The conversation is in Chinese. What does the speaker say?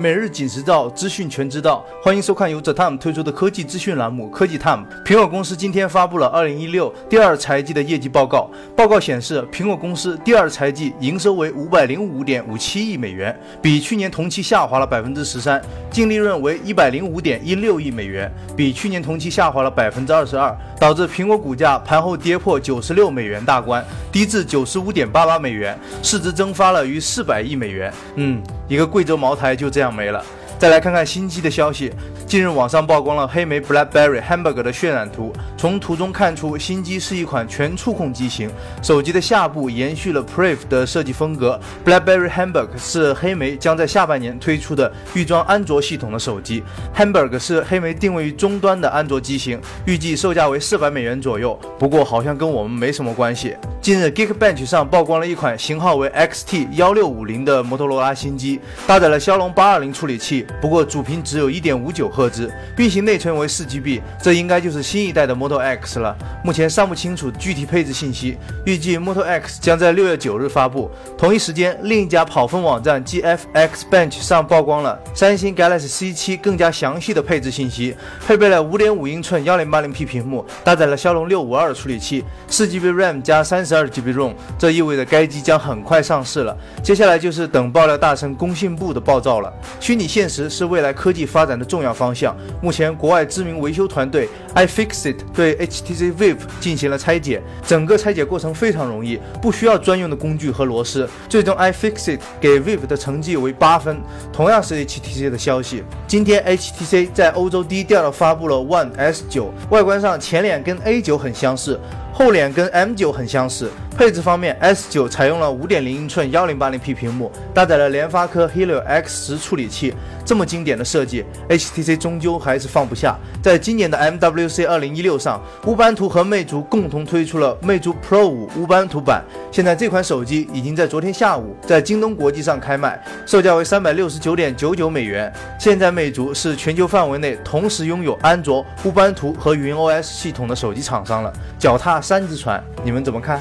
每日紧实照，资讯全知道。欢迎收看由 The Time 推出的科技资讯栏目《科技 Time》。苹果公司今天发布了2016第二财季的业绩报告。报告显示，苹果公司第二财季营收为505.57亿美元，比去年同期下滑了13%；净利润为105.16亿美元，比去年同期下滑了22%，导致苹果股价盘后跌破96美元大关，低至95.88美元，市值蒸发了逾400亿美元。嗯。一个贵州茅台就这样没了。再来看看新机的消息。近日网上曝光了黑莓 BlackBerry Hamburg 的渲染图，从图中看出新机是一款全触控机型。手机的下部延续了 Priv 的设计风格。BlackBerry Hamburg 是黑莓将在下半年推出的预装安卓系统的手机。Hamburg 是黑莓定位于中端的安卓机型，预计售价为四百美元左右。不过好像跟我们没什么关系。近日 Geekbench 上曝光了一款型号为 XT 幺六五零的摩托罗拉新机，搭载了骁龙八二零处理器。不过主频只有一点五九赫兹，运行内存为四 GB，这应该就是新一代的 Moto X 了。目前尚不清楚具体配置信息，预计 Moto X 将在六月九日发布。同一时间，另一家跑分网站 GFX Bench 上曝光了三星 Galaxy C 七更加详细的配置信息，配备了五点五英寸幺零八零 P 屏幕，搭载了骁龙六五二处理器，四 GB RAM 加三十二二 GB ROM，这意味着该机将很快上市了。接下来就是等爆料大神工信部的爆照了。虚拟现实。是未来科技发展的重要方向。目前，国外知名维修团队 iFixit 对 HTC Vive 进行了拆解，整个拆解过程非常容易，不需要专用的工具和螺丝。最终，iFixit 给 Vive 的成绩为八分。同样是 HTC 的消息，今天 HTC 在欧洲低调的发布了 One S 九外观上前脸跟 A 九很相似，后脸跟 M 九很相似。配置方面，S9 采用了5.0英寸 1080P 屏幕，搭载了联发科 Helio X10 处理器。这么经典的设计，HTC 终究还是放不下。在今年的 MWC 2016上，乌班图和魅族共同推出了魅族 Pro 5乌班图版。现在这款手机已经在昨天下午在京东国际上开卖，售价为369.99美元。现在魅族是全球范围内同时拥有安卓、乌班图和云 OS 系统的手机厂商了，脚踏三只船，你们怎么看？